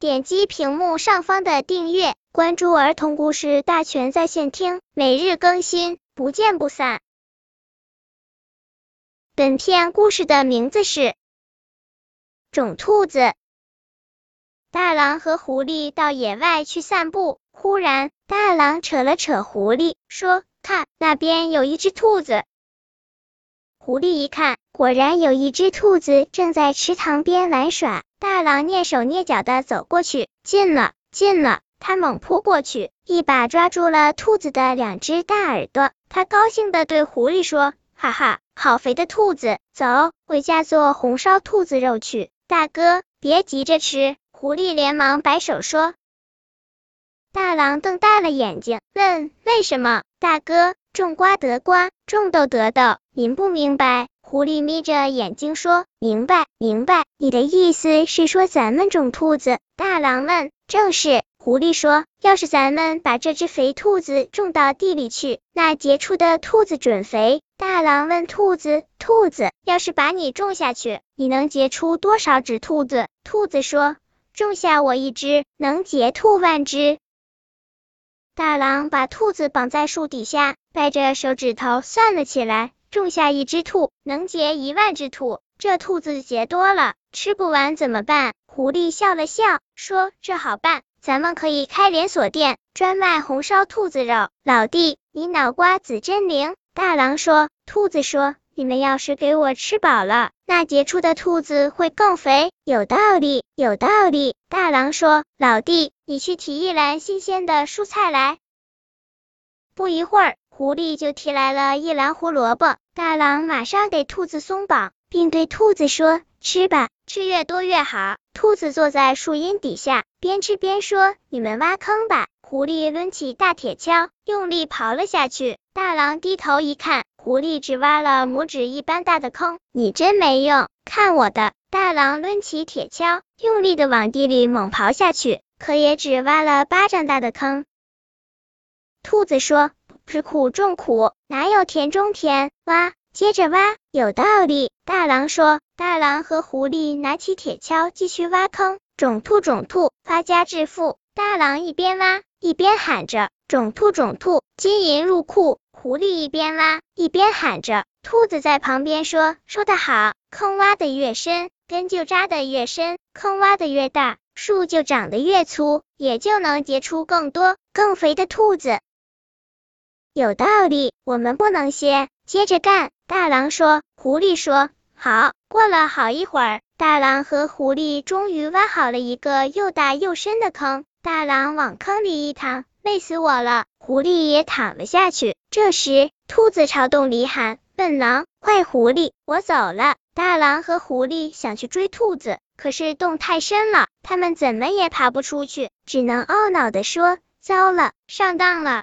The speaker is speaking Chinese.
点击屏幕上方的订阅，关注儿童故事大全在线听，每日更新，不见不散。本片故事的名字是《种兔子》。大狼和狐狸到野外去散步，忽然大狼扯了扯狐狸，说：“看，那边有一只兔子。”狐狸一看，果然有一只兔子正在池塘边玩耍。大狼蹑手蹑脚的走过去，近了，近了，他猛扑过去，一把抓住了兔子的两只大耳朵。他高兴的对狐狸说：“哈哈，好肥的兔子，走，回家做红烧兔子肉去。”大哥，别急着吃。狐狸连忙摆手说。大狼瞪大了眼睛，问：“为什么？”大哥，种瓜得瓜，种豆得豆，您不明白？狐狸眯着眼睛说：“明白，明白。你的意思是说咱们种兔子？”大狼问：“正是。”狐狸说：“要是咱们把这只肥兔子种到地里去，那结出的兔子准肥。”大狼问兔子：“兔子，要是把你种下去，你能结出多少只兔子？”兔子说：“种下我一只，能结兔万只。”大狼把兔子绑在树底下，掰着手指头算了起来，种下一只兔，能结一万只兔。这兔子结多了，吃不完怎么办？狐狸笑了笑，说：“这好办，咱们可以开连锁店，专卖红烧兔子肉。”老弟，你脑瓜子真灵。大狼说。兔子说：“你们要是给我吃饱了，那结出的兔子会更肥。”有道理，有道理。大狼说：“老弟。”你去提一篮新鲜的蔬菜来。不一会儿，狐狸就提来了一篮胡萝卜。大狼马上给兔子松绑，并对兔子说：“吃吧，吃越多越好。”兔子坐在树荫底下，边吃边说：“你们挖坑吧。”狐狸抡起大铁锹，用力刨了下去。大狼低头一看，狐狸只挖了拇指一般大的坑。你真没用，看我的！大狼抡起铁锹，用力的往地里猛刨下去。可也只挖了巴掌大的坑。兔子说：“吃苦中苦，哪有甜中甜？”挖，接着挖，有道理。大狼说。大狼和狐狸拿起铁锹继续挖坑，种兔种兔，发家致富。大狼一边挖一边喊着：“种兔种兔，金银入库。”狐狸一边挖一边喊着。兔子在旁边说：“说得好，坑挖的越深，根就扎的越深，坑挖的越大。”树就长得越粗，也就能结出更多更肥的兔子。有道理，我们不能歇，接着干。大狼说。狐狸说好。过了好一会儿，大狼和狐狸终于挖好了一个又大又深的坑。大狼往坑里一躺，累死我了。狐狸也躺了下去。这时，兔子朝洞里喊：“笨狼，坏狐狸，我走了。”大狼和狐狸想去追兔子。可是洞太深了，他们怎么也爬不出去，只能懊恼的说：“糟了，上当了。”